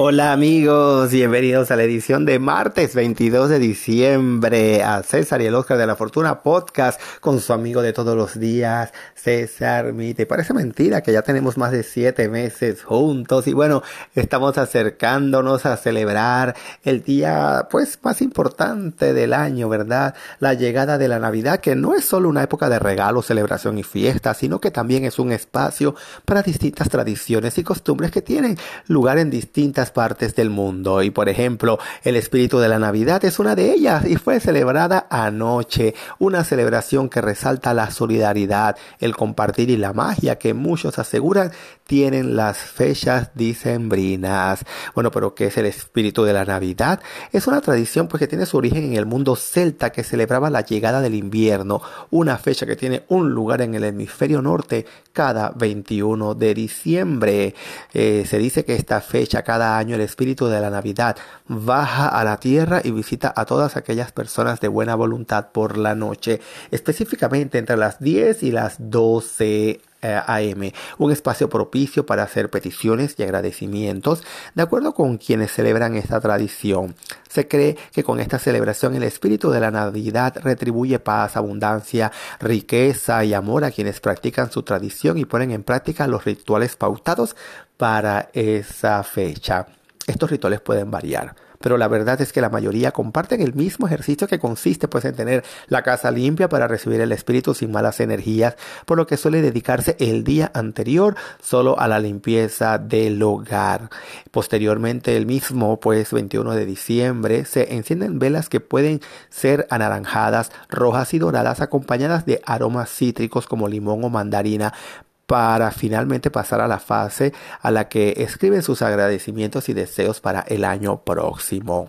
Hola amigos, bienvenidos a la edición de martes 22 de diciembre a César y el Oscar de la Fortuna podcast con su amigo de todos los días, César Mite. Parece mentira que ya tenemos más de siete meses juntos y bueno, estamos acercándonos a celebrar el día pues más importante del año, ¿verdad? La llegada de la Navidad que no es solo una época de regalo, celebración y fiesta, sino que también es un espacio para distintas tradiciones y costumbres que tienen lugar en distintas partes del mundo. Y por ejemplo, el espíritu de la Navidad es una de ellas y fue celebrada anoche. Una celebración que resalta la solidaridad, el compartir y la magia que muchos aseguran tienen las fechas dicembrinas. Bueno, pero ¿qué es el espíritu de la Navidad? Es una tradición pues que tiene su origen en el mundo celta que celebraba la llegada del invierno, una fecha que tiene un lugar en el hemisferio norte cada 21 de diciembre. Eh, se dice que esta fecha cada año el espíritu de la Navidad baja a la tierra y visita a todas aquellas personas de buena voluntad por la noche, específicamente entre las 10 y las 12 eh, AM, un espacio propicio para hacer peticiones y agradecimientos de acuerdo con quienes celebran esta tradición. Se cree que con esta celebración el espíritu de la Navidad retribuye paz, abundancia, riqueza y amor a quienes practican su tradición y ponen en práctica los rituales pautados para esa fecha. Estos rituales pueden variar pero la verdad es que la mayoría comparten el mismo ejercicio que consiste pues en tener la casa limpia para recibir el espíritu sin malas energías, por lo que suele dedicarse el día anterior solo a la limpieza del hogar. Posteriormente el mismo pues 21 de diciembre se encienden velas que pueden ser anaranjadas, rojas y doradas acompañadas de aromas cítricos como limón o mandarina para finalmente pasar a la fase a la que escriben sus agradecimientos y deseos para el año próximo.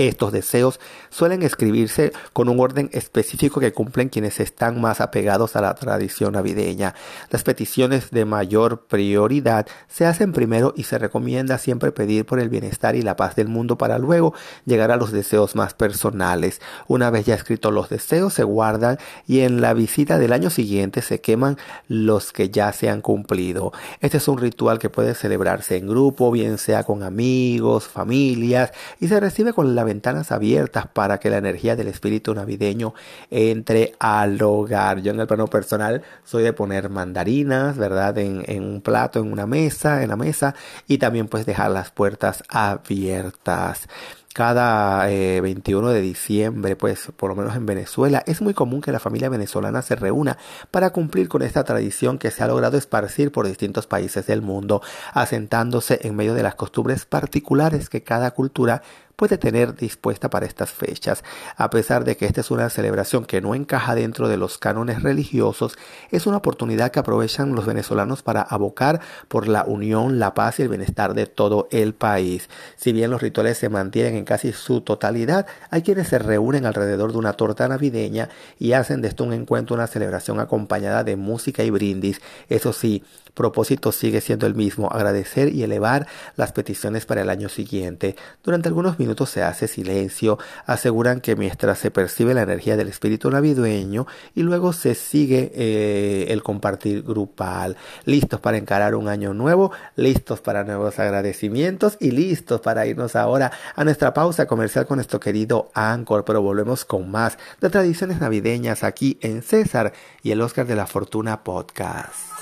Estos deseos suelen escribirse con un orden específico que cumplen quienes están más apegados a la tradición navideña. Las peticiones de mayor prioridad se hacen primero y se recomienda siempre pedir por el bienestar y la paz del mundo para luego llegar a los deseos más personales. Una vez ya escritos los deseos se guardan y en la visita del año siguiente se queman los que ya se han cumplido. Este es un ritual que puede celebrarse en grupo, bien sea con amigos, familias y se recibe con la ventanas abiertas para que la energía del espíritu navideño entre al hogar. Yo en el plano personal soy de poner mandarinas, ¿verdad? En, un plato, en una mesa, en la mesa y también pues dejar las puertas abiertas cada 21 eh, de diciembre, pues por lo menos en Venezuela, es muy común que la familia venezolana se reúna para cumplir con esta tradición que se ha logrado esparcir por distintos países del mundo, asentándose en medio de las costumbres particulares que cada cultura puede tener dispuesta para estas fechas. A pesar de que esta es una celebración que no encaja dentro de los cánones religiosos, es una oportunidad que aprovechan los venezolanos para abocar por la unión, la paz y el bienestar de todo el país. Si bien los rituales se mantienen en casi su totalidad, hay quienes se reúnen alrededor de una torta navideña y hacen de esto un encuentro, una celebración acompañada de música y brindis. Eso sí, propósito sigue siendo el mismo, agradecer y elevar las peticiones para el año siguiente. Durante algunos minutos se hace silencio, aseguran que mientras se percibe la energía del espíritu navideño y luego se sigue eh, el compartir grupal. Listos para encarar un año nuevo, listos para nuevos agradecimientos y listos para irnos ahora a nuestra pausa comercial con nuestro querido Anchor, pero volvemos con más de tradiciones navideñas aquí en César y el Oscar de la Fortuna Podcast.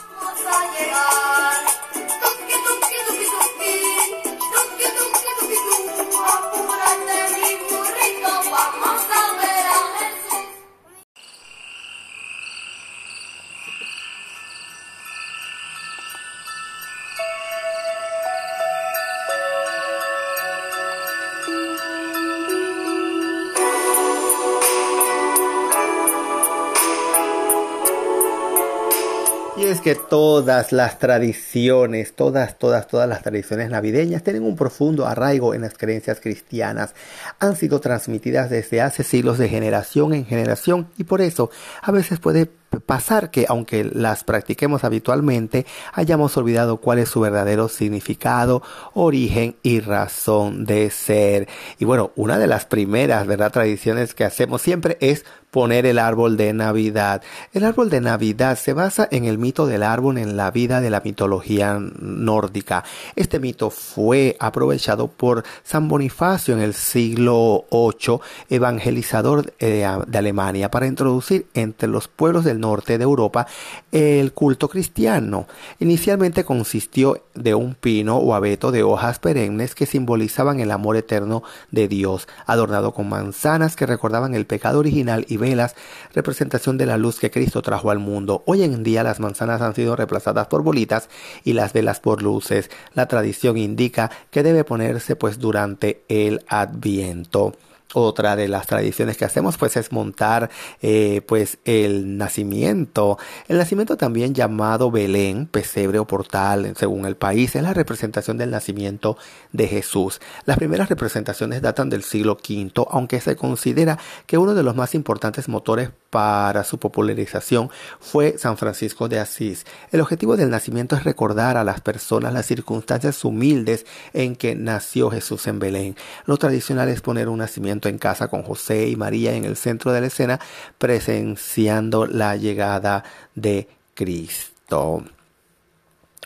Es que todas las tradiciones, todas, todas, todas las tradiciones navideñas tienen un profundo arraigo en las creencias cristianas. Han sido transmitidas desde hace siglos de generación en generación y por eso a veces puede pasar que aunque las practiquemos habitualmente, hayamos olvidado cuál es su verdadero significado, origen y razón de ser. Y bueno, una de las primeras. Tradiciones que hacemos siempre es poner el árbol de Navidad. El árbol de Navidad se basa en el mito del árbol en la vida de la mitología nórdica. Este mito fue aprovechado por San Bonifacio en el siglo VIII, evangelizador de, Alemania, para introducir entre los pueblos del norte de Europa el culto cristiano. Inicialmente consistió de un pino o abeto de hojas perennes que simbolizaban el amor eterno de Dios, adornado con manzanas que recordaban el pecado original y velas, representación de la luz que Cristo trajo al mundo. Hoy en día las manzanas han sido reemplazadas por bolitas y las velas por luces. La tradición indica que debe ponerse pues durante el Adviento. Otra de las tradiciones que hacemos pues es montar eh, pues el nacimiento. El nacimiento también llamado Belén, pesebre o portal según el país, es la representación del nacimiento de Jesús. Las primeras representaciones datan del siglo V, aunque se considera que uno de los más importantes motores para su popularización fue San Francisco de Asís. El objetivo del nacimiento es recordar a las personas las circunstancias humildes en que nació Jesús en Belén. Lo tradicional es poner un nacimiento en casa con José y María en el centro de la escena, presenciando la llegada de Cristo.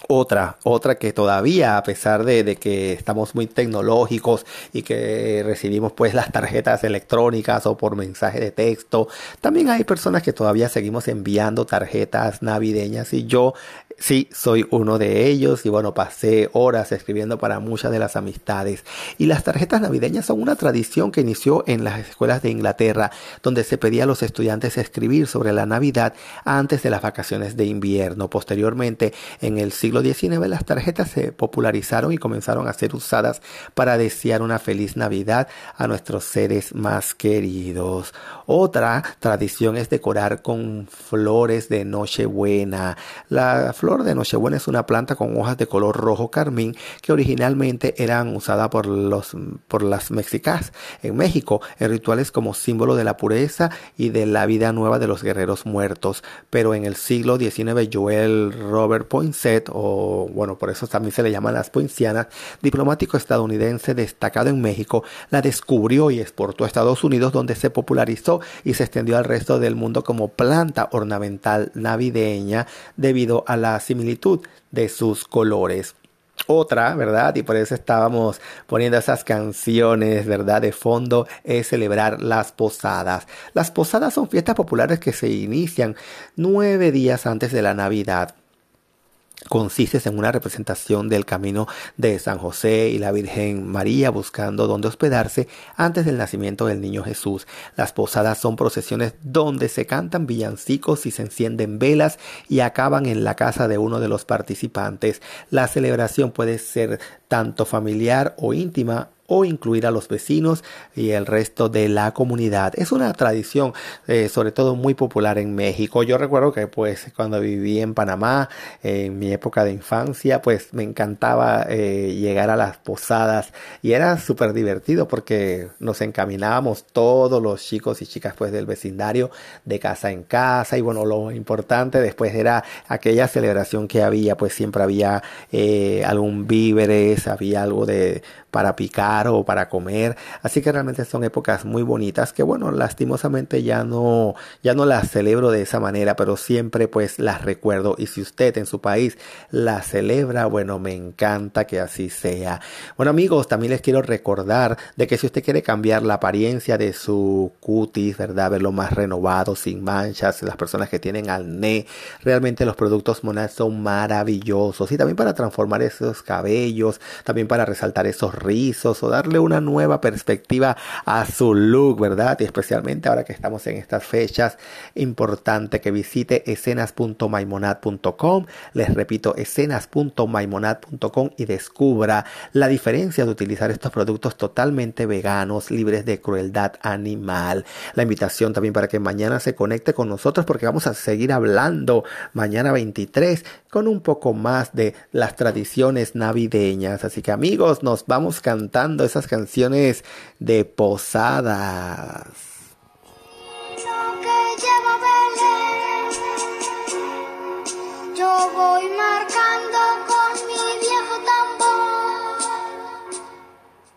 Otra, otra que todavía, a pesar de, que estamos muy tecnológicos y que recibimos pues las tarjetas electrónicas o por mensaje de texto, también hay personas que todavía seguimos enviando tarjetas navideñas y yo Sí, soy uno de ellos y bueno, pasé horas escribiendo para muchas de las amistades. Y las tarjetas navideñas son una tradición que inició en las escuelas de Inglaterra, donde se pedía a los estudiantes escribir sobre la Navidad antes de las vacaciones de invierno. Posteriormente, en el siglo XIX, las tarjetas se popularizaron y comenzaron a ser usadas para desear una feliz Navidad a nuestros seres más queridos. Otra tradición es decorar con flores de Nochebuena. La flor de Nochebuena es una planta con hojas de color rojo carmín que originalmente eran usadas por, por las mexicas en México en rituales como símbolo de la pureza y de la vida nueva de los guerreros muertos. Pero en el siglo XIX, Joel Robert Poinsett, o bueno, por eso también se le llaman las poincianas, diplomático estadounidense destacado en México, la descubrió y exportó a Estados Unidos, donde se popularizó y se extendió al resto del mundo como planta ornamental navideña debido a la similitud de sus colores. Otra, ¿verdad? Y por eso estábamos poniendo esas canciones, ¿verdad? De fondo es celebrar las posadas. Las posadas son fiestas populares que se inician nueve días antes de la Navidad consiste en una representación del camino de San José y la Virgen María buscando dónde hospedarse antes del nacimiento del niño Jesús. Las posadas son procesiones donde se cantan villancicos y se encienden velas y acaban en la casa de uno de los participantes. La celebración puede ser tanto familiar o íntima o incluir a los vecinos y el resto de la comunidad. Es una tradición eh, sobre todo muy popular en México. Yo recuerdo que pues cuando viví en Panamá, en mi época de infancia, pues me encantaba eh, llegar a las posadas y era súper divertido porque nos encaminábamos todos los chicos y chicas pues del vecindario de casa en casa y bueno, lo importante después era aquella celebración que había, pues siempre había eh, algún víveres, había algo de para picar o para comer. Así que realmente son épocas muy bonitas que bueno, lastimosamente ya no, ya no las celebro de esa manera, pero siempre pues las recuerdo. Y si usted en su país las celebra, bueno, me encanta que así sea. Bueno amigos, también les quiero recordar de que si usted quiere cambiar la apariencia de su cutis, ¿verdad? Verlo más renovado, sin manchas, las personas que tienen acné, realmente los productos Monad son maravillosos. Y también para transformar esos cabellos, también para resaltar esos rizos o darle una nueva perspectiva a su look, ¿verdad? Y especialmente ahora que estamos en estas fechas, importante que visite escenas.maimonad.com. Les repito, escenas.maimonad.com y descubra la diferencia de utilizar estos productos totalmente veganos, libres de crueldad animal. La invitación también para que mañana se conecte con nosotros porque vamos a seguir hablando mañana 23 con un poco más de las tradiciones navideñas. Así que amigos, nos vamos cantando esas canciones de posadas. Yo yo voy marcando